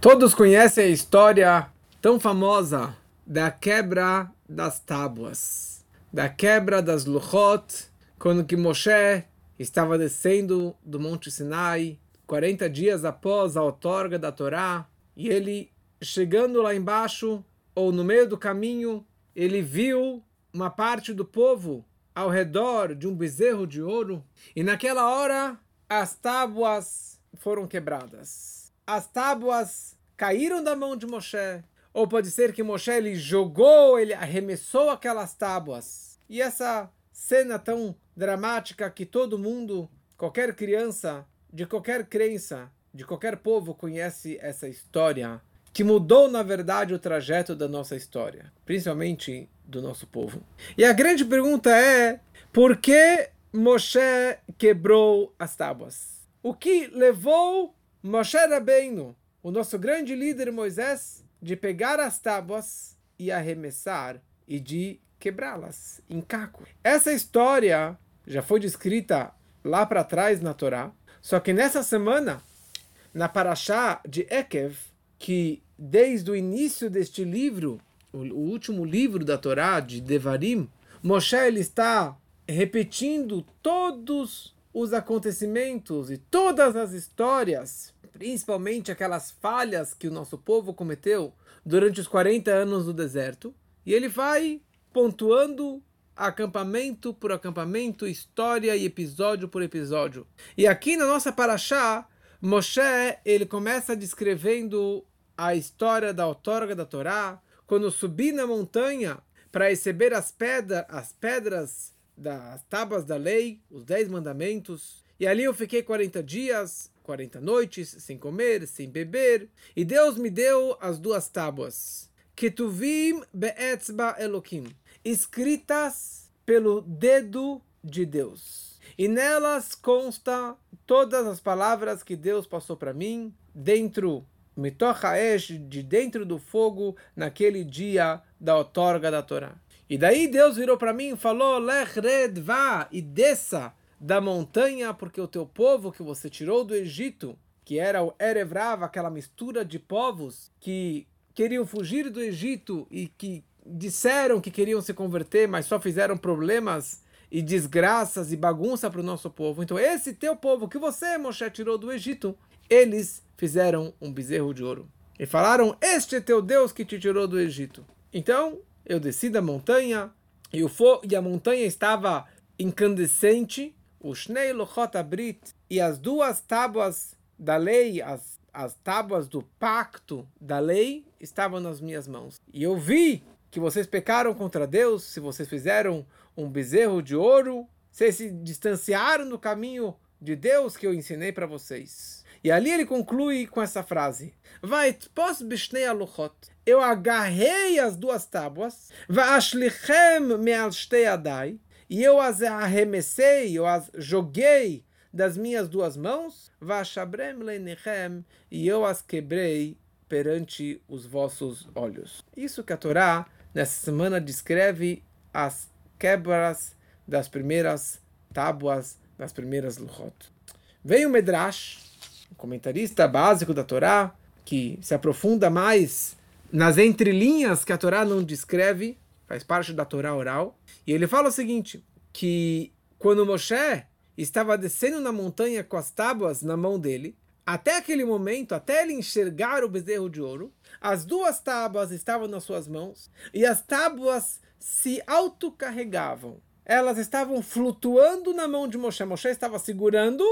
Todos conhecem a história tão famosa da quebra das tábuas, da quebra das Luchot, quando que Moshe estava descendo do Monte Sinai, 40 dias após a outorga da Torá, e ele chegando lá embaixo, ou no meio do caminho, ele viu uma parte do povo ao redor de um bezerro de ouro, e naquela hora as tábuas foram quebradas as tábuas caíram da mão de Moshe, ou pode ser que Moshe ele jogou, ele arremessou aquelas tábuas. E essa cena tão dramática que todo mundo, qualquer criança, de qualquer crença, de qualquer povo conhece essa história, que mudou na verdade o trajeto da nossa história, principalmente do nosso povo. E a grande pergunta é: por que Moshe quebrou as tábuas? O que levou Moshe Rabbeinu, o nosso grande líder Moisés, de pegar as tábuas e arremessar e de quebrá-las em caco. Essa história já foi descrita lá para trás na Torá, só que nessa semana, na Parashá de Ekev, que desde o início deste livro, o, último livro da Torá, de Devarim, Moshe ele está repetindo todos os acontecimentos e todas as histórias, principalmente aquelas falhas que o nosso povo cometeu durante os 40 anos do deserto, e ele vai pontuando acampamento por acampamento, história e episódio por episódio. E aqui na nossa paraxá, Moshe, ele começa descrevendo a história da outorga da Torá, quando subi na montanha para receber as, pedra, as pedras das tábuas da lei, os dez mandamentos. E ali eu fiquei 40 dias, 40 noites, sem comer, sem beber. E Deus me deu as duas tábuas. Ketuvim be'etzba Elokim. Escritas pelo dedo de Deus. E nelas consta todas as palavras que Deus passou para mim dentro Mitochaesh, de dentro do fogo, naquele dia da outorga da Torá. E daí Deus virou para mim e falou: Lech red vá e desça da montanha, porque o teu povo que você tirou do Egito, que era o Erevrav, aquela mistura de povos que queriam fugir do Egito e que disseram que queriam se converter, mas só fizeram problemas e desgraças e bagunça para o nosso povo. Então, esse teu povo que você, Moshe, tirou do Egito, eles fizeram um bezerro de ouro. E falaram: Este é teu Deus que te tirou do Egito. Então, eu desci da montanha e, o fo e a montanha estava incandescente, o Shnei Lochot Abrit e as duas tábuas da lei, as, as tábuas do pacto da lei, estavam nas minhas mãos. E eu vi que vocês pecaram contra Deus, se vocês fizeram um bezerro de ouro, vocês se distanciaram do caminho de Deus que eu ensinei para vocês. E ali ele conclui com essa frase: Vai, pos bishnei aluchot. Eu agarrei as duas tábuas, vaashlichem me'al shtei adai, e eu as arremessei, eu as joguei das minhas duas mãos, vashabrem leinichem, e eu as quebrei perante os vossos olhos. Isso que a Torá nessa semana descreve as quebras das primeiras tábuas, das primeiras luchot. Veio o Medrash comentarista básico da Torá, que se aprofunda mais nas entrelinhas que a Torá não descreve, faz parte da Torá oral. E ele fala o seguinte: que quando Moshe estava descendo na montanha com as tábuas na mão dele, até aquele momento, até ele enxergar o bezerro de ouro, as duas tábuas estavam nas suas mãos e as tábuas se autocarregavam. Elas estavam flutuando na mão de Moshe. Moshe estava segurando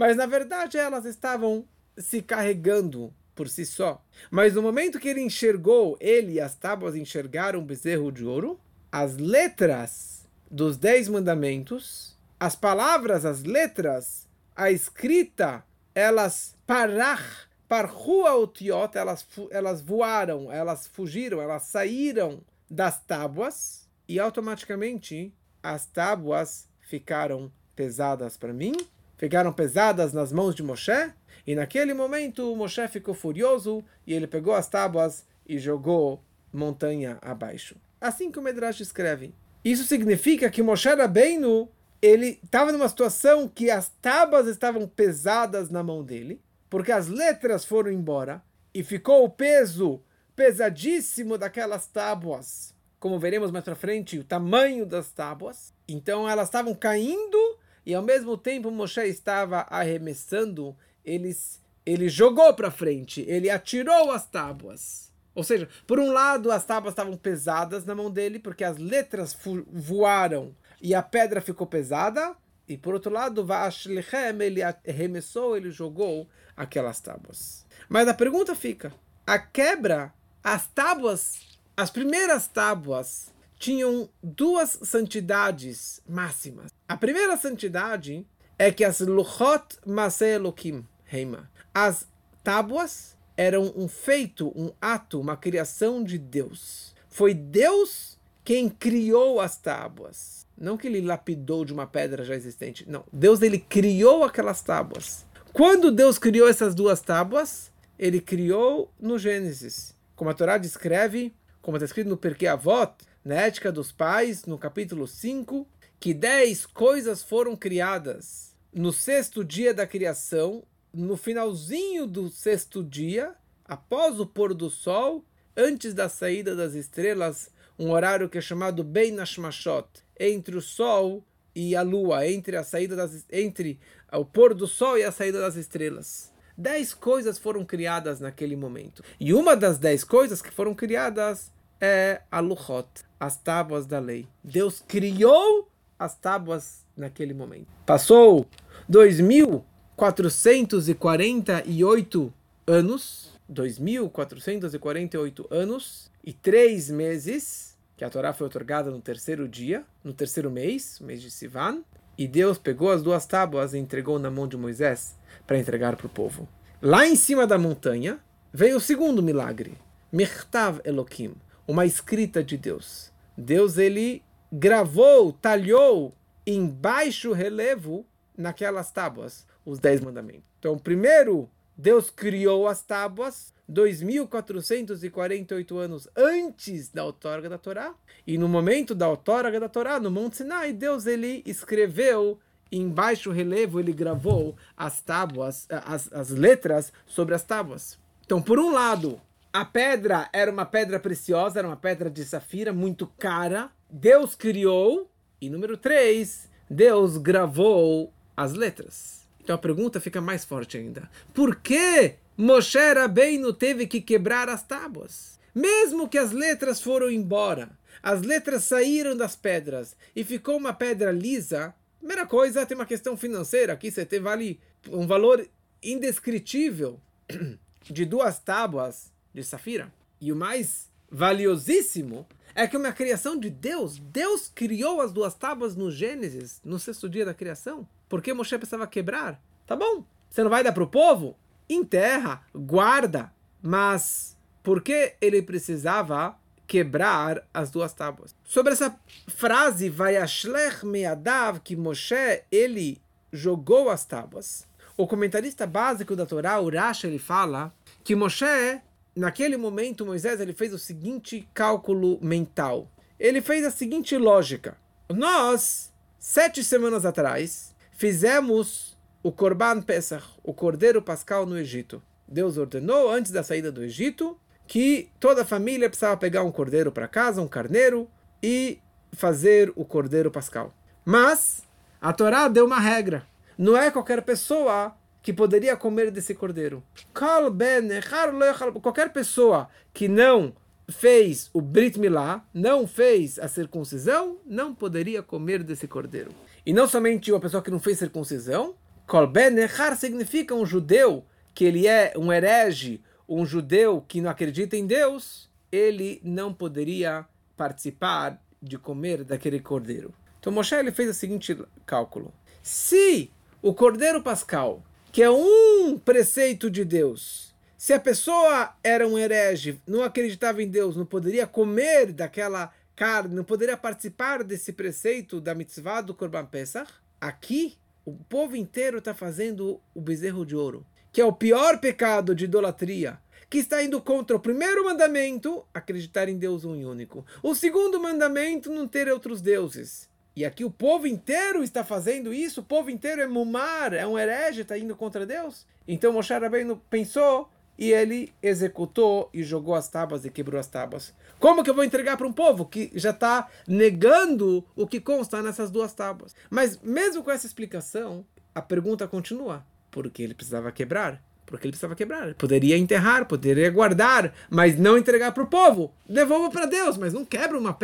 mas na verdade elas estavam se carregando por si só. Mas no momento que ele enxergou, ele e as tábuas enxergaram o bezerro de ouro, as letras dos Dez Mandamentos, as palavras, as letras, a escrita, elas parach, parhua otiot, elas, elas voaram, elas fugiram, elas saíram das tábuas e automaticamente as tábuas ficaram pesadas para mim ficaram pesadas nas mãos de Moshe, e naquele momento Moshe ficou furioso e ele pegou as tábuas e jogou montanha abaixo. Assim que o Medrash escreve. Isso significa que Moshe Rabbeinu ele estava numa situação que as tábuas estavam pesadas na mão dele, porque as letras foram embora e ficou o peso pesadíssimo daquelas tábuas. Como veremos mais para frente, o tamanho das tábuas. Então elas estavam caindo e ao mesmo tempo Moshe estava arremessando, eles, ele jogou para frente, ele atirou as tábuas. Ou seja, por um lado as tábuas estavam pesadas na mão dele, porque as letras voaram e a pedra ficou pesada, e por outro lado, Vaashlechem, ele arremessou, ele jogou aquelas tábuas. Mas a pergunta fica: a quebra, as tábuas, as primeiras tábuas tinham duas santidades máximas. A primeira santidade é que as Luchot Elohim, Heima, as tábuas eram um feito, um ato, uma criação de Deus. Foi Deus quem criou as tábuas. Não que ele lapidou de uma pedra já existente. Não. Deus ele criou aquelas tábuas. Quando Deus criou essas duas tábuas, ele criou no Gênesis. Como a Torá descreve, como está escrito no Perkei Avot, na Ética dos Pais, no capítulo 5, que dez coisas foram criadas no sexto dia da criação, no finalzinho do sexto dia, após o pôr do sol, antes da saída das estrelas, um horário que é chamado Bein Nashmashot, entre o sol e a lua, entre a saída das entre o pôr do sol e a saída das estrelas. Dez coisas foram criadas naquele momento. E uma das dez coisas que foram criadas é a Luchot, as tábuas da lei. Deus criou as tábuas naquele momento. Passou 2.448 anos, 2.448 anos e três meses que a Torá foi otorgada no terceiro dia, no terceiro mês, mês de Sivan, e Deus pegou as duas tábuas e entregou na mão de Moisés para entregar para o povo. Lá em cima da montanha veio o segundo milagre, Mirtav Elohim, uma escrita de Deus. Deus ele gravou, talhou em baixo relevo naquelas tábuas os dez mandamentos. Então, primeiro Deus criou as tábuas, 2.448 anos antes da outorga da Torá. E no momento da outorga da Torá, no Monte Sinai, Deus ele escreveu em baixo relevo, ele gravou as tábuas, as, as letras sobre as tábuas. Então, por um lado, a pedra era uma pedra preciosa, era uma pedra de safira muito cara. Deus criou. E número 3, Deus gravou as letras. Então a pergunta fica mais forte ainda. Por que Moshe Rabbeinu teve que quebrar as tábuas. Mesmo que as letras foram embora, as letras saíram das pedras e ficou uma pedra lisa, primeira coisa, tem uma questão financeira. Aqui você tem vale um valor indescritível de duas tábuas de safira. E o mais valiosíssimo é que uma criação de Deus. Deus criou as duas tábuas no Gênesis, no sexto dia da criação. Por que Moshe precisava quebrar? Tá bom, você não vai dar para o povo? enterra, guarda. Mas por que ele precisava quebrar as duas tábuas? Sobre essa frase, vai Vayashlech meadav, que Moshe, ele jogou as tábuas. O comentarista básico da Torá, Urash, ele fala que Moshe, naquele momento, Moisés, ele fez o seguinte cálculo mental. Ele fez a seguinte lógica. Nós, sete semanas atrás, fizemos o Korban Pesach, o Cordeiro Pascal no Egito. Deus ordenou, antes da saída do Egito, que toda a família precisava pegar um cordeiro para casa, um carneiro, e fazer o Cordeiro Pascal. Mas a Torá deu uma regra. Não é qualquer pessoa que poderia comer desse cordeiro. Qualquer pessoa que não fez o Brit Milá, não fez a circuncisão, não poderia comer desse cordeiro. E não somente uma pessoa que não fez circuncisão, Kol Ben Nechar significa um judeu que ele é um herege, um judeu que não acredita em Deus, ele não poderia participar de comer daquele cordeiro. Então Moshe ele fez o seguinte cálculo: se o cordeiro pascal, que é um preceito de Deus, se a pessoa era um herege, não acreditava em Deus, não poderia comer daquela carne, não poderia participar desse preceito da mitzvah do Korban Pesach, aqui o povo inteiro está fazendo o bezerro de ouro, que é o pior pecado de idolatria, que está indo contra o primeiro mandamento, acreditar em Deus um único. O segundo mandamento, não ter outros deuses. E aqui o povo inteiro está fazendo isso, o povo inteiro é mumar, é um herege, está indo contra Deus. Então Moshe Rabbeinu pensou e ele executou e jogou as tábuas e quebrou as tábuas. Como que eu vou entregar para um povo que já está negando o que consta nessas duas tábuas? Mas mesmo com essa explicação, a pergunta continua: por que ele precisava quebrar? Porque ele precisava quebrar. Ele poderia enterrar, poderia guardar, mas não entregar para o povo. Devolva para Deus, mas não quebra uma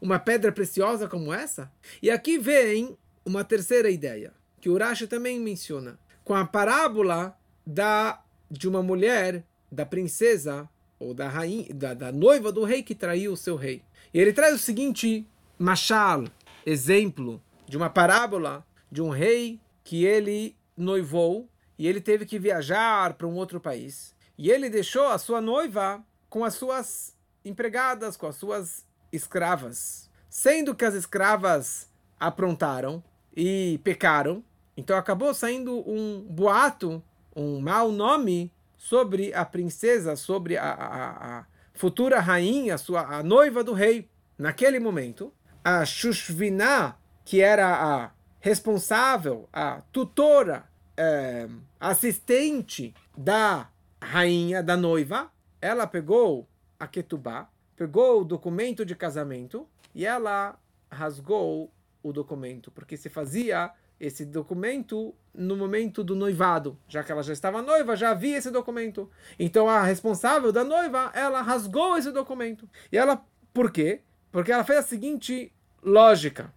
uma pedra preciosa como essa. E aqui vem uma terceira ideia, que o Urashi também menciona. Com a parábola da, de uma mulher, da princesa, ou da, rainha, da, da noiva do rei que traiu o seu rei. E ele traz o seguinte machal, exemplo de uma parábola de um rei que ele noivou e ele teve que viajar para um outro país. E ele deixou a sua noiva com as suas empregadas, com as suas escravas. Sendo que as escravas aprontaram e pecaram, então acabou saindo um boato, um mau nome sobre a princesa, sobre a, a, a futura rainha, a, sua, a noiva do rei. Naquele momento, a Shushvina, que era a responsável, a tutora, é, assistente da rainha, da noiva, ela pegou a ketubá, pegou o documento de casamento e ela rasgou o documento, porque se fazia esse documento no momento do noivado, já que ela já estava noiva, já havia esse documento. Então a responsável da noiva, ela rasgou esse documento. E ela, por quê? Porque ela fez a seguinte lógica: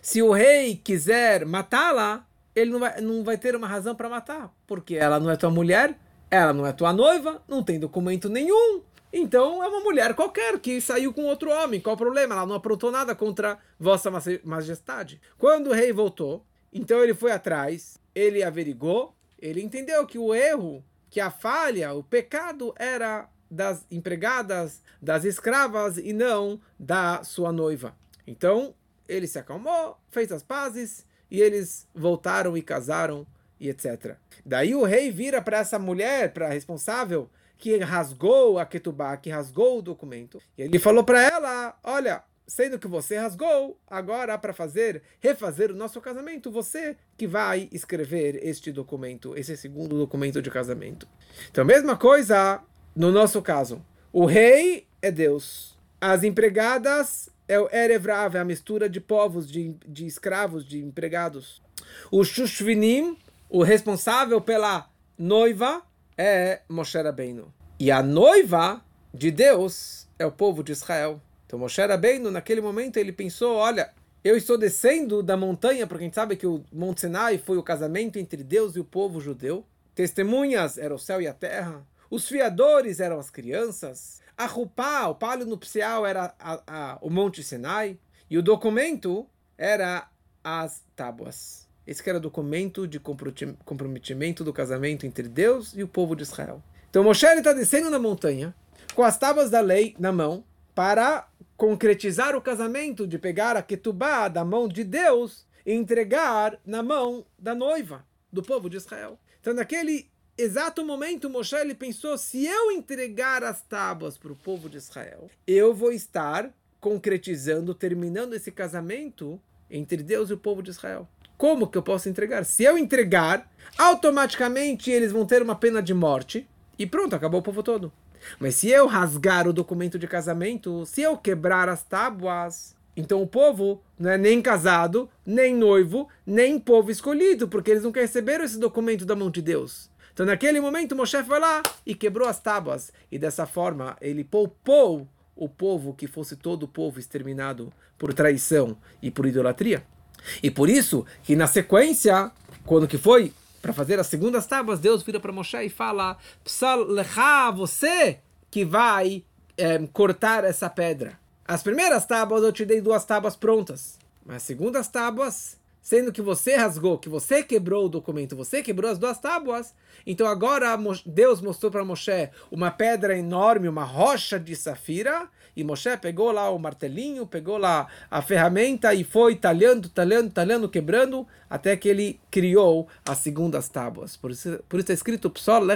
se o rei quiser matá-la, ele não vai, não vai ter uma razão para matar, porque ela não é tua mulher, ela não é tua noiva, não tem documento nenhum. Então é uma mulher qualquer que saiu com outro homem. Qual o problema? Ela não aprontou nada contra Vossa Majestade. Quando o rei voltou, então ele foi atrás, ele averigou, ele entendeu que o erro, que a falha, o pecado era das empregadas, das escravas e não da sua noiva. Então ele se acalmou, fez as pazes e eles voltaram e casaram e etc. Daí o rei vira para essa mulher, para a responsável, que rasgou a ketubá, que rasgou o documento. E ele falou para ela: Olha, sendo que você rasgou, agora para fazer, refazer o nosso casamento, você que vai escrever este documento, esse segundo documento de casamento. Então, mesma coisa no nosso caso. O rei é Deus. As empregadas é o Erevrav, é a mistura de povos, de, de escravos, de empregados. O Shushvinim, o responsável pela noiva, é Moshe Rabbeinu. E a noiva de Deus é o povo de Israel. Então Moshe Rabbeinu, naquele momento, ele pensou, olha, eu estou descendo da montanha, porque a gente sabe que o Monte Sinai foi o casamento entre Deus e o povo judeu. Testemunhas eram o céu e a terra. Os fiadores eram as crianças. A Rupá, o palio nupcial, era a, a, o Monte Sinai. E o documento era as tábuas. Esse era o documento de comprometimento do casamento entre Deus e o povo de Israel. Então Moshe está descendo na montanha com as tábuas da lei na mão para concretizar o casamento, de pegar a ketubá da mão de Deus e entregar na mão da noiva do povo de Israel. Então naquele exato momento, Moshe ele pensou: se eu entregar as tábuas para o povo de Israel, eu vou estar concretizando, terminando esse casamento entre Deus e o povo de Israel. Como que eu posso entregar? Se eu entregar, automaticamente eles vão ter uma pena de morte e pronto, acabou o povo todo. Mas se eu rasgar o documento de casamento, se eu quebrar as tábuas, então o povo não é nem casado, nem noivo, nem povo escolhido, porque eles nunca receberam esse documento da mão de Deus. Então, naquele momento, Moshe foi lá e quebrou as tábuas. E dessa forma, ele poupou o povo que fosse todo o povo exterminado por traição e por idolatria. E por isso que na sequência, quando que foi para fazer as segundas tábuas, Deus vira para Moshe e fala: Psal você que vai é, cortar essa pedra. As primeiras tábuas eu te dei duas tábuas prontas, mas as segundas tábuas sendo que você rasgou, que você quebrou o documento, você quebrou as duas tábuas, então agora Deus mostrou para Moshe uma pedra enorme, uma rocha de safira, e Moshe pegou lá o martelinho, pegou lá a ferramenta e foi talhando, talhando, talhando, quebrando, até que ele criou as segundas tábuas. Por isso, por isso é escrito, Psol,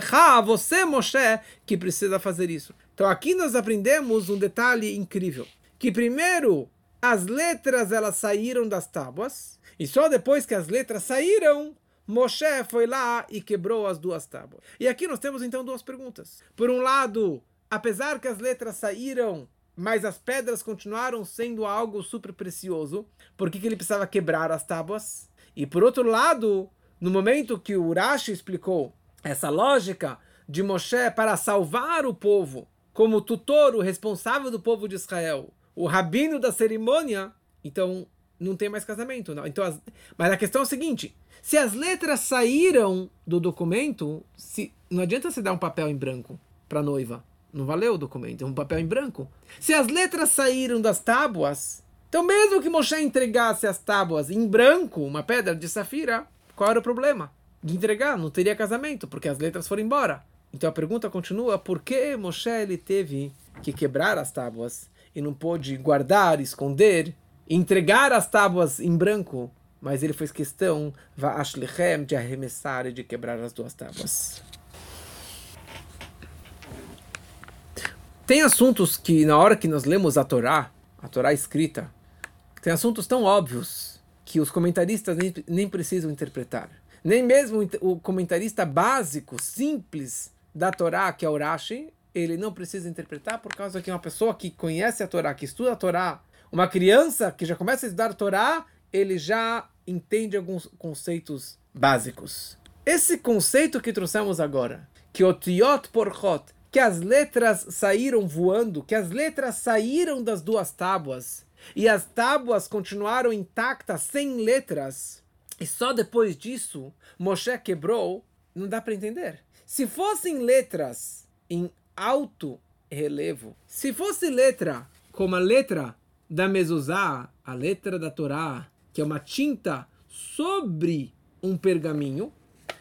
você, Moshe, que precisa fazer isso. Então aqui nós aprendemos um detalhe incrível, que primeiro as letras elas saíram das tábuas, e só depois que as letras saíram, Moshe foi lá e quebrou as duas tábuas. E aqui nós temos então duas perguntas. Por um lado, apesar que as letras saíram, mas as pedras continuaram sendo algo super precioso, por que, que ele precisava quebrar as tábuas? E por outro lado, no momento que o Urashi explicou essa lógica de Moshe para salvar o povo, como tutor, o responsável do povo de Israel, o rabino da cerimônia, então não tem mais casamento. Não. Então, as... Mas a questão é a seguinte: se as letras saíram do documento, se... não adianta você dar um papel em branco para noiva. Não valeu o documento, é um papel em branco. Se as letras saíram das tábuas, então mesmo que Moshe entregasse as tábuas em branco, uma pedra de safira, qual era o problema? De entregar, não teria casamento, porque as letras foram embora. Então a pergunta continua: por que Moshe ele teve que quebrar as tábuas e não pôde guardar, esconder, entregar as tábuas em branco? Mas ele fez questão de arremessar e de quebrar as duas tábuas. Tem assuntos que, na hora que nós lemos a Torá, a Torá escrita, tem assuntos tão óbvios que os comentaristas nem, nem precisam interpretar. Nem mesmo o comentarista básico, simples da Torá, que é o Rashi, ele não precisa interpretar por causa que uma pessoa que conhece a Torá, que estuda a Torá, uma criança que já começa a estudar a Torá, ele já entende alguns conceitos básicos. Esse conceito que trouxemos agora, que o Tiot Porchot, que as letras saíram voando, que as letras saíram das duas tábuas e as tábuas continuaram intactas sem letras. E só depois disso Moshe quebrou, não dá para entender. Se fossem letras em alto relevo, se fosse letra como a letra da mezuzá, a letra da Torá, que é uma tinta sobre um pergaminho,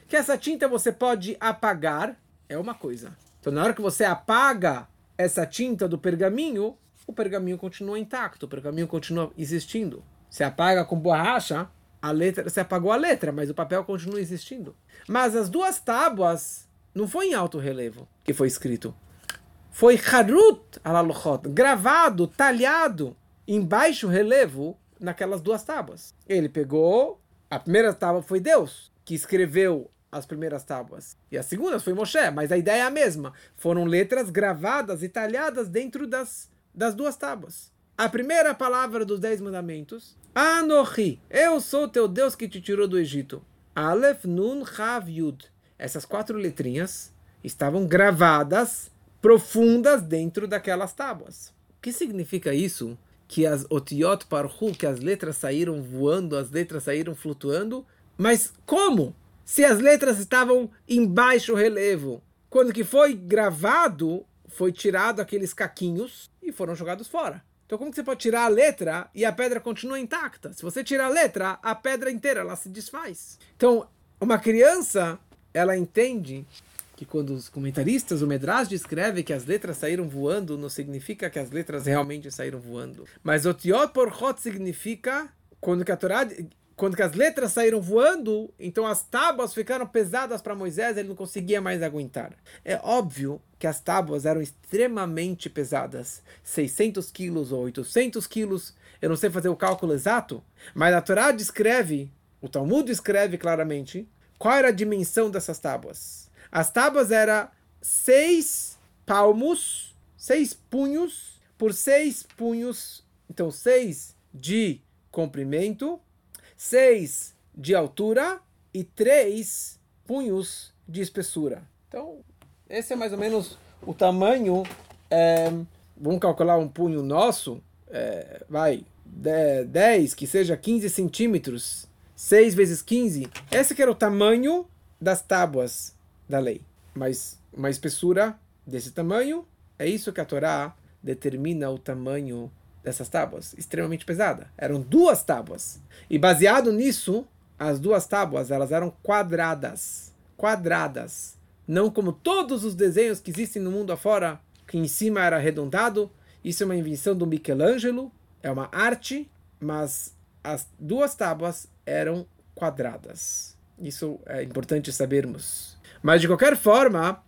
que essa tinta você pode apagar, é uma coisa. Então, na hora que você apaga essa tinta do pergaminho, o pergaminho continua intacto, o pergaminho continua existindo. Você apaga com borracha, a letra, você apagou a letra, mas o papel continua existindo. Mas as duas tábuas não foi em alto relevo que foi escrito. Foi harut alaluchot, gravado, talhado em baixo relevo naquelas duas tábuas. Ele pegou, a primeira tábua foi Deus que escreveu as primeiras tábuas. E as segundas foi Moshe, mas a ideia é a mesma. Foram letras gravadas e talhadas dentro das, das duas tábuas. A primeira palavra dos Dez Mandamentos, Anohi, eu sou teu Deus que te tirou do Egito. Aleph, Nun, Chav, Yud. Essas quatro letrinhas estavam gravadas, profundas dentro daquelas tábuas. O que significa isso? Que as otiot parhu, que as letras saíram voando, as letras saíram flutuando. Mas como? se as letras estavam em baixo relevo. Quando que foi gravado, foi tirado aqueles caquinhos e foram jogados fora. Então como que você pode tirar a letra e a pedra continua intacta? Se você tirar a letra, a pedra inteira ela se desfaz. Então, uma criança, ela entende que quando os comentaristas, o Medrash descreve que as letras saíram voando, não significa que as letras realmente saíram voando. Mas o Tiot Porchot significa quando que a Torá quando que as letras saíram voando, então as tábuas ficaram pesadas para Moisés, ele não conseguia mais aguentar. É óbvio que as tábuas eram extremamente pesadas, 600 quilos ou 800 quilos, eu não sei fazer o cálculo exato, mas a Torá descreve, o Talmud descreve claramente, qual era a dimensão dessas tábuas. As tábuas eram seis palmos, seis punhos, por seis punhos, então seis de comprimento, 6 de altura e 3 punhos de espessura. Então, esse é mais ou menos o tamanho. É, vamos calcular um punho nosso, é, vai, 10, que seja 15 centímetros, 6 vezes 15. Esse que era o tamanho das tábuas da lei. Mas uma espessura desse tamanho, é isso que a Torá determina o tamanho dessas tábuas, extremamente pesada. Eram duas tábuas. E baseado nisso, as duas tábuas elas eram quadradas. Quadradas. Não como todos os desenhos que existem no mundo afora, que em cima era arredondado. Isso é uma invenção do Michelangelo, é uma arte, mas as duas tábuas eram quadradas. Isso é importante sabermos. Mas de qualquer forma,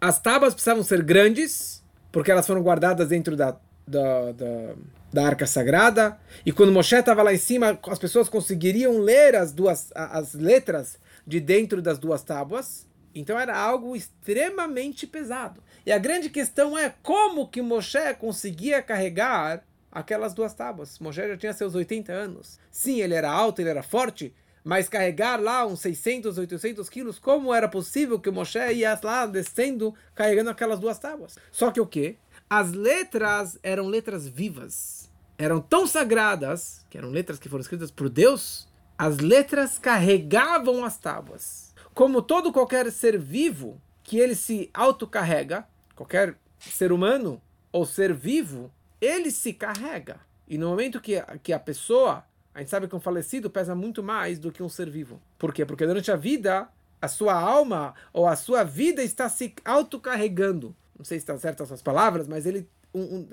as tábuas precisavam ser grandes, porque elas foram guardadas dentro da da, da, da arca sagrada. E quando Moshe estava lá em cima, as pessoas conseguiriam ler as duas as letras de dentro das duas tábuas. Então era algo extremamente pesado. E a grande questão é como que Moshe conseguia carregar aquelas duas tábuas. Moshe já tinha seus 80 anos. Sim, ele era alto, ele era forte, mas carregar lá uns 600, 800 quilos, como era possível que Moshe ia lá descendo, carregando aquelas duas tábuas? Só que o quê? As letras eram letras vivas. Eram tão sagradas, que eram letras que foram escritas por Deus, as letras carregavam as tábuas. Como todo qualquer ser vivo, que ele se autocarrega, qualquer ser humano ou ser vivo, ele se carrega. E no momento que, que a pessoa a gente sabe que um falecido pesa muito mais do que um ser vivo. Por quê? Porque durante a vida, a sua alma ou a sua vida está se autocarregando. Não sei se estão certas essas palavras, mas ele. Um,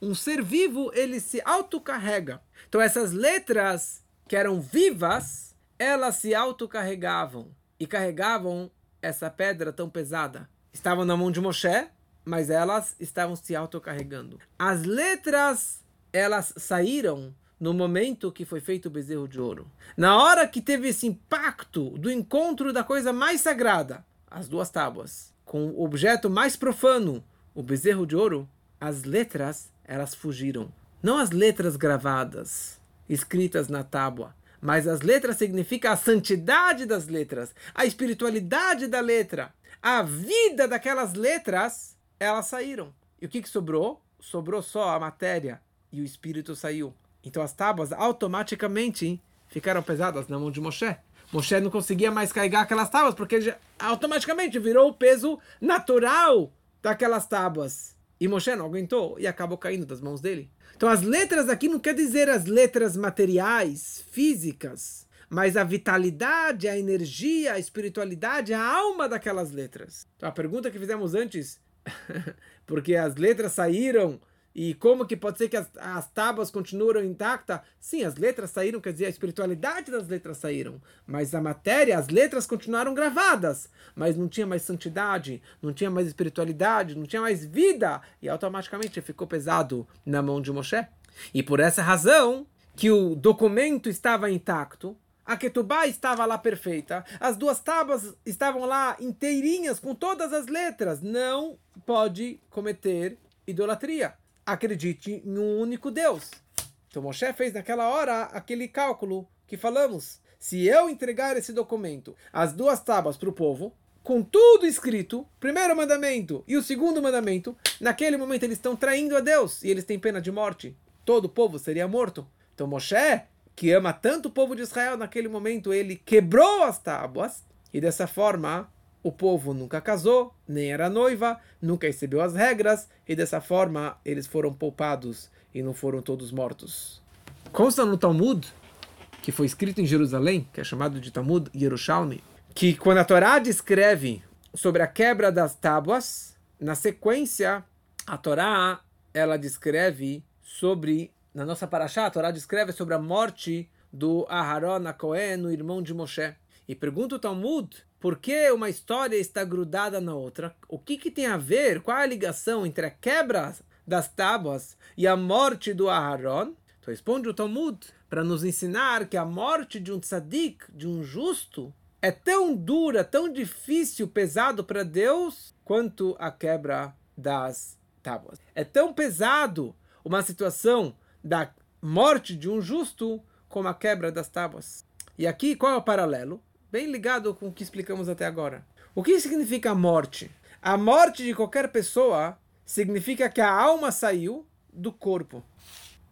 um ser vivo, ele se autocarrega. Então essas letras que eram vivas, elas se autocarregavam e carregavam essa pedra tão pesada. Estavam na mão de Moshe, mas elas estavam se autocarregando. As letras elas saíram no momento que foi feito o bezerro de ouro. Na hora que teve esse impacto do encontro da coisa mais sagrada, as duas tábuas, com o objeto mais profano, o bezerro de ouro, as letras, elas fugiram. Não as letras gravadas, escritas na tábua, mas as letras significam a santidade das letras, a espiritualidade da letra, a vida daquelas letras, elas saíram. E o que, que sobrou? Sobrou só a matéria, e o espírito saiu. Então as tábuas automaticamente ficaram pesadas na mão de Moshe. Moshe não conseguia mais carregar aquelas tábuas porque já, automaticamente virou o peso natural daquelas tábuas. E Moshe não aguentou e acabou caindo das mãos dele. Então as letras aqui não quer dizer as letras materiais, físicas, mas a vitalidade, a energia, a espiritualidade, a alma daquelas letras. Então a pergunta que fizemos antes, porque as letras saíram e como que pode ser que as, as tábuas continuam intactas? Sim, as letras saíram, quer dizer, a espiritualidade das letras saíram. Mas a matéria, as letras continuaram gravadas. Mas não tinha mais santidade, não tinha mais espiritualidade, não tinha mais vida. E automaticamente ficou pesado na mão de Moshe. E por essa razão que o documento estava intacto, a Ketubá estava lá perfeita, as duas tábuas estavam lá inteirinhas, com todas as letras. Não pode cometer idolatria acredite em um único Deus. Então Moshe fez naquela hora aquele cálculo que falamos. Se eu entregar esse documento, as duas tábuas para o povo, com tudo escrito, primeiro mandamento e o segundo mandamento, naquele momento eles estão traindo a Deus e eles têm pena de morte. Todo o povo seria morto. Então Moshe, que ama tanto o povo de Israel, naquele momento ele quebrou as tábuas e dessa forma o povo nunca casou, nem era noiva, nunca recebeu as regras, e dessa forma eles foram poupados e não foram todos mortos. Consta no Talmud, que foi escrito em Jerusalém, que é chamado de Talmud Yerushalmi, que quando a Torá descreve sobre a quebra das tábuas, na sequência, a Torá ela descreve sobre, na nossa paraxá, a Torá descreve sobre a morte do Aharon Cohen, o irmão de Moshe. E pergunta o Talmud por que uma história está grudada na outra? O que, que tem a ver? Qual a ligação entre a quebra das tábuas e a morte do Aharon? Então responde o Talmud para nos ensinar que a morte de um tzadik, de um justo, é tão dura, tão difícil, pesado para Deus quanto a quebra das tábuas. É tão pesado uma situação da morte de um justo como a quebra das tábuas. E aqui qual é o paralelo? Bem ligado com o que explicamos até agora. O que significa a morte? A morte de qualquer pessoa significa que a alma saiu do corpo.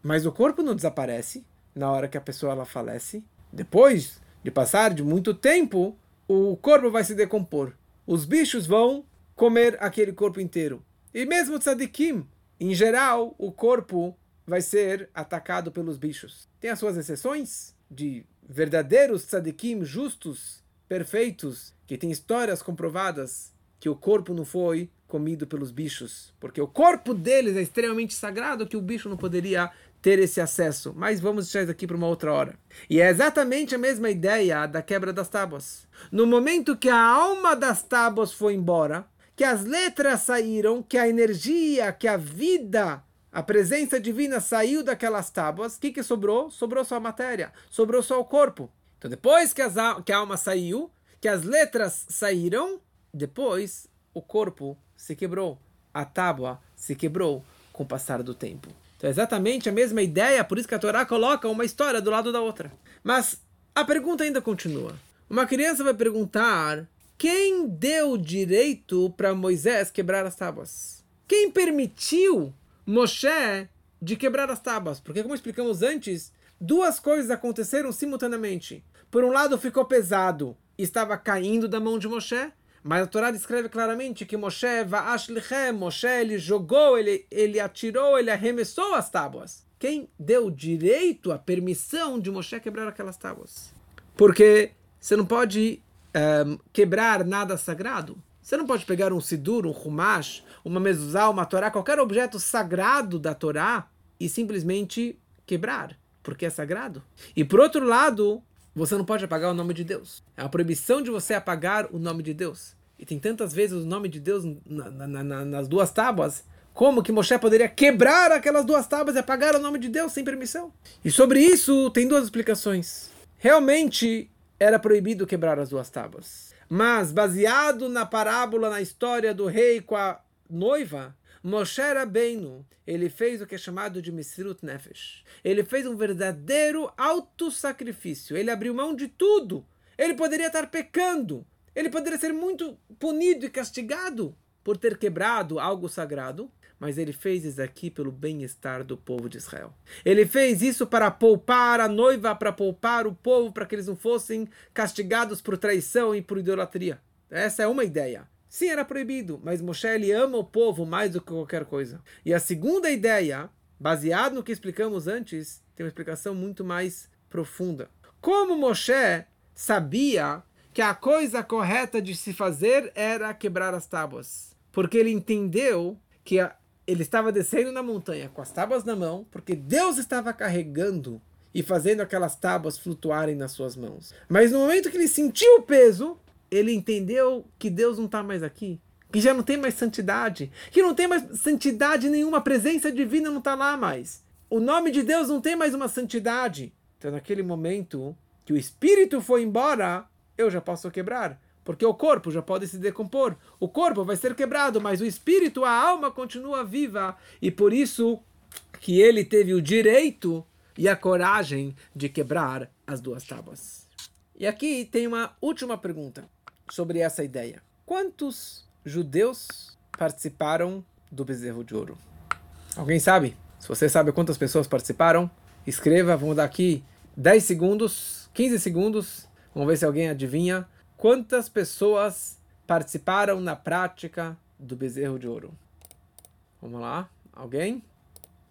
Mas o corpo não desaparece na hora que a pessoa ela falece. Depois de passar de muito tempo, o corpo vai se decompor. Os bichos vão comer aquele corpo inteiro. E mesmo tzadikim, em geral, o corpo vai ser atacado pelos bichos. Tem as suas exceções de verdadeiros tzadikim justos, perfeitos, que têm histórias comprovadas que o corpo não foi comido pelos bichos, porque o corpo deles é extremamente sagrado que o bicho não poderia ter esse acesso. Mas vamos deixar isso aqui para uma outra hora. E é exatamente a mesma ideia da quebra das tábuas. No momento que a alma das tábuas foi embora, que as letras saíram, que a energia, que a vida a presença divina saiu daquelas tábuas, o que, que sobrou? Sobrou só a matéria, sobrou só o corpo. Então depois que, que a alma saiu, que as letras saíram, depois o corpo se quebrou, a tábua se quebrou com o passar do tempo. Então é exatamente a mesma ideia, por isso que a Torá coloca uma história do lado da outra. Mas a pergunta ainda continua. Uma criança vai perguntar quem deu direito para Moisés quebrar as tábuas? Quem permitiu Moshe de quebrar as tábuas? Porque, como explicamos antes, duas coisas aconteceram simultaneamente. Por um lado, ficou pesado e estava caindo da mão de Moshe, mas a Torá descreve claramente que Moshe va'ashlichem, Moshe ele jogou, ele, ele atirou, ele arremessou as tábuas. Quem deu direito, a permissão de Moshe quebrar aquelas tábuas? Porque você não pode um, quebrar nada sagrado. Você não pode pegar um sidur, um rumash, uma mezuzá, uma torá, qualquer objeto sagrado da Torá e simplesmente quebrar, porque é sagrado. E por outro lado, você não pode apagar o nome de Deus. É uma proibição de você apagar o nome de Deus. E tem tantas vezes o nome de Deus na, na, na, nas duas tábuas. Como que Moshe poderia quebrar aquelas duas tábuas e apagar o nome de Deus sem permissão? E sobre isso tem duas explicações. Realmente, era proibido quebrar as duas tábuas. Mas, baseado na parábola, na história do rei com a noiva, Moshe Rabbeinu, ele fez o que é chamado de Misrut Nefesh. Ele fez um verdadeiro autossacrifício. Ele abriu mão de tudo. Ele poderia estar pecando. Ele poderia ser muito punido e castigado por ter quebrado algo sagrado mas ele fez isso aqui pelo bem-estar do povo de Israel. Ele fez isso para poupar a noiva, para poupar o povo, para que eles não fossem castigados por traição e por idolatria. Essa é uma ideia. Sim, era proibido, mas Moshe ele ama o povo mais do que qualquer coisa. E a segunda ideia, baseado no que explicamos antes, tem uma explicação muito mais profunda. Como Moshe sabia que a coisa correta de se fazer era quebrar as tábuas? Porque ele entendeu que a, ele estava descendo na montanha com as tábuas na mão, porque Deus estava carregando e fazendo aquelas tábuas flutuarem nas suas mãos. Mas no momento que ele sentiu o peso, ele entendeu que Deus não está mais aqui, que já não tem mais santidade, que não tem mais santidade nenhuma, a presença divina não está lá mais. O nome de Deus não tem mais uma santidade. Então, naquele momento que o espírito foi embora, eu já posso quebrar. Porque o corpo já pode se decompor. O corpo vai ser quebrado, mas o espírito, a alma continua viva. E por isso que ele teve o direito e a coragem de quebrar as duas tábuas. E aqui tem uma última pergunta sobre essa ideia. Quantos judeus participaram do bezerro de ouro? Alguém sabe? Se você sabe quantas pessoas participaram, escreva. Vamos dar aqui 10 segundos, 15 segundos. Vamos ver se alguém adivinha. Quantas pessoas participaram na prática do bezerro de ouro? Vamos lá, alguém?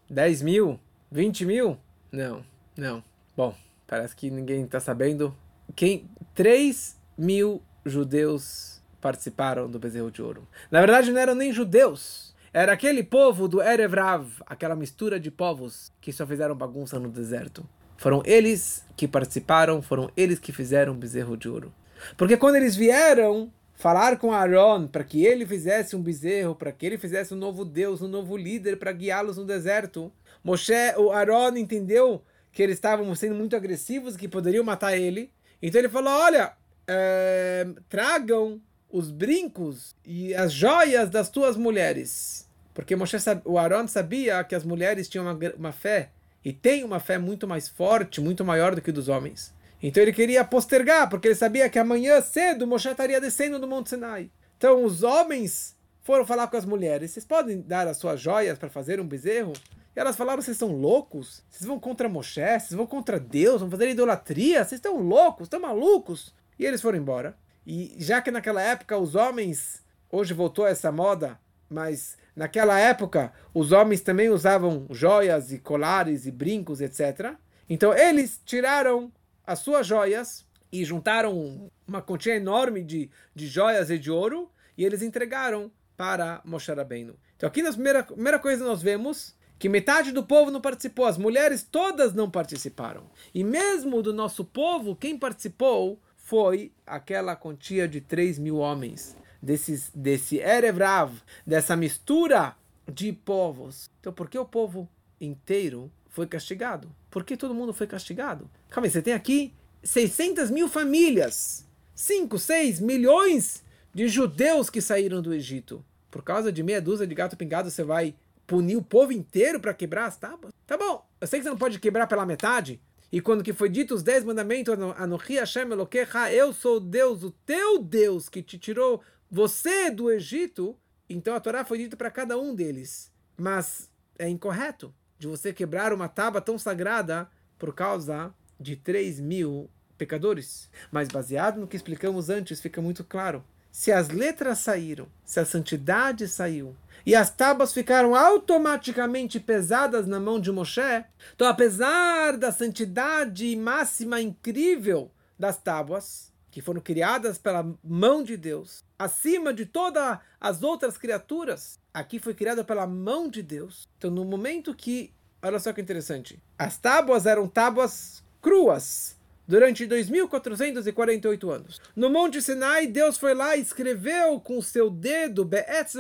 10 mil? 20 mil? Não, não. Bom, parece que ninguém está sabendo. Quem? 3 mil judeus participaram do bezerro de ouro. Na verdade, não eram nem judeus. Era aquele povo do Erevrav, aquela mistura de povos que só fizeram bagunça no deserto. Foram eles que participaram, foram eles que fizeram o bezerro de ouro. Porque quando eles vieram falar com Aaron para que ele fizesse um bezerro, para que ele fizesse um novo Deus, um novo líder para guiá-los no deserto, Moshe, o Aaron entendeu que eles estavam sendo muito agressivos, que poderiam matar ele. Então ele falou: Olha, é, tragam os brincos e as joias das tuas mulheres. Porque Moshe, o Aaron sabia que as mulheres tinham uma, uma fé e tem uma fé muito mais forte, muito maior do que dos homens. Então ele queria postergar, porque ele sabia que amanhã cedo Moshe estaria descendo do Monte Sinai. Então os homens foram falar com as mulheres: vocês podem dar as suas joias para fazer um bezerro? E elas falaram: vocês são loucos? Vocês vão contra Moshe? Vocês vão contra Deus? Vão fazer idolatria? Vocês estão loucos? Estão malucos? E eles foram embora. E já que naquela época os homens, hoje voltou essa moda, mas naquela época os homens também usavam joias e colares e brincos, etc. Então eles tiraram as suas joias e juntaram uma quantia enorme de, de joias e de ouro e eles entregaram para Moshe Rabbeinu. Então aqui na primeira, primeira coisa nós vemos que metade do povo não participou, as mulheres todas não participaram. E mesmo do nosso povo, quem participou foi aquela quantia de 3 mil homens, desses, desse Erevrav, dessa mistura de povos. Então por que o povo inteiro foi castigado? Por que todo mundo foi castigado? Calma aí, você tem aqui 600 mil famílias, 5, 6 milhões de judeus que saíram do Egito. Por causa de meia dúzia de gato pingado, você vai punir o povo inteiro para quebrar as tábuas? Tá bom, eu sei que você não pode quebrar pela metade. E quando que foi dito os dez mandamentos, Anochi Hashem Elokecha, eu sou Deus, o teu Deus, que te tirou você do Egito, então a Torá foi dita para cada um deles. Mas é incorreto de você quebrar uma tábua tão sagrada por causa de 3 mil pecadores. Mas baseado no que explicamos antes, fica muito claro. Se as letras saíram, se a santidade saiu, e as tábuas ficaram automaticamente pesadas na mão de Moshe, então apesar da santidade máxima incrível das tábuas, que foram criadas pela mão de Deus, acima de todas as outras criaturas, aqui foi criada pela mão de Deus. Então no momento que, olha só que interessante, as tábuas eram tábuas cruas, durante 2.448 anos. No Monte Sinai, Deus foi lá e escreveu com seu dedo,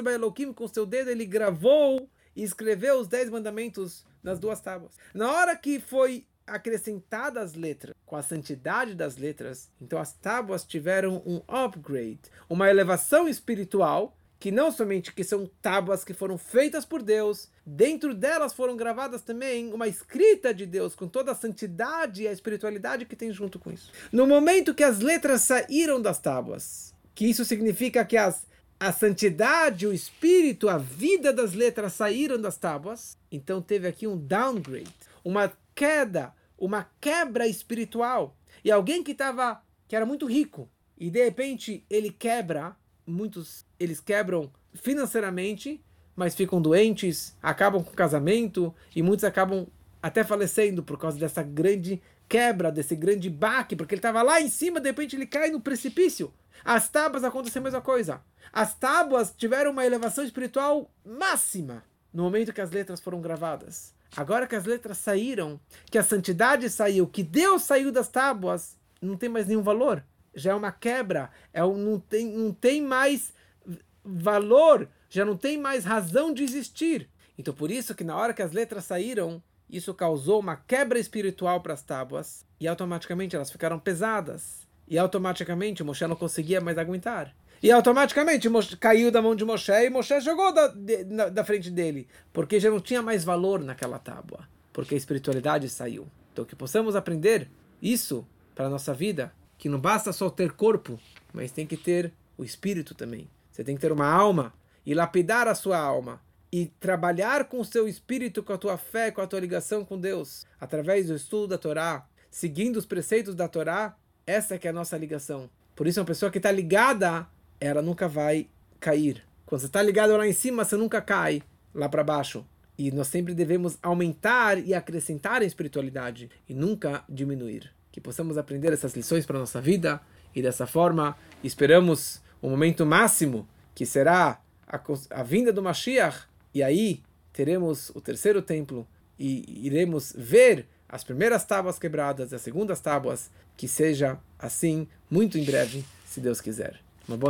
Elohim, com seu dedo, ele gravou e escreveu os dez mandamentos nas duas tábuas. Na hora que foi acrescentadas as letras, com a santidade das letras, então as tábuas tiveram um upgrade, uma elevação espiritual que não somente que são tábuas que foram feitas por Deus, dentro delas foram gravadas também uma escrita de Deus com toda a santidade e a espiritualidade que tem junto com isso. No momento que as letras saíram das tábuas, que isso significa que as a santidade, o espírito, a vida das letras saíram das tábuas, então teve aqui um downgrade, uma queda, uma quebra espiritual. E alguém que estava que era muito rico e de repente ele quebra muitos eles quebram financeiramente, mas ficam doentes, acabam com o casamento e muitos acabam até falecendo por causa dessa grande quebra, desse grande baque, porque ele estava lá em cima, de repente ele cai no precipício. As tábuas aconteceu a mesma coisa. As tábuas tiveram uma elevação espiritual máxima no momento que as letras foram gravadas. Agora que as letras saíram, que a santidade saiu, que Deus saiu das tábuas, não tem mais nenhum valor já é uma quebra, é um, não, tem, não tem mais valor, já não tem mais razão de existir. Então por isso que na hora que as letras saíram, isso causou uma quebra espiritual para as tábuas e automaticamente elas ficaram pesadas. E automaticamente Moshe não conseguia mais aguentar. E automaticamente Moshe, caiu da mão de Moshe e Moshe jogou da, de, na, da frente dele. Porque já não tinha mais valor naquela tábua. Porque a espiritualidade saiu. Então que possamos aprender isso para a nossa vida que não basta só ter corpo, mas tem que ter o espírito também. Você tem que ter uma alma e lapidar a sua alma e trabalhar com o seu espírito, com a tua fé, com a tua ligação com Deus, através do estudo da Torá, seguindo os preceitos da Torá. Essa que é a nossa ligação. Por isso, uma pessoa que está ligada, ela nunca vai cair. Quando você está ligado lá em cima, você nunca cai lá para baixo. E nós sempre devemos aumentar e acrescentar a espiritualidade e nunca diminuir que possamos aprender essas lições para nossa vida e dessa forma esperamos o momento máximo que será a, a vinda do Mashiach e aí teremos o terceiro templo e iremos ver as primeiras tábuas quebradas, as segundas tábuas, que seja assim muito em breve, se Deus quiser. Uma boa noite.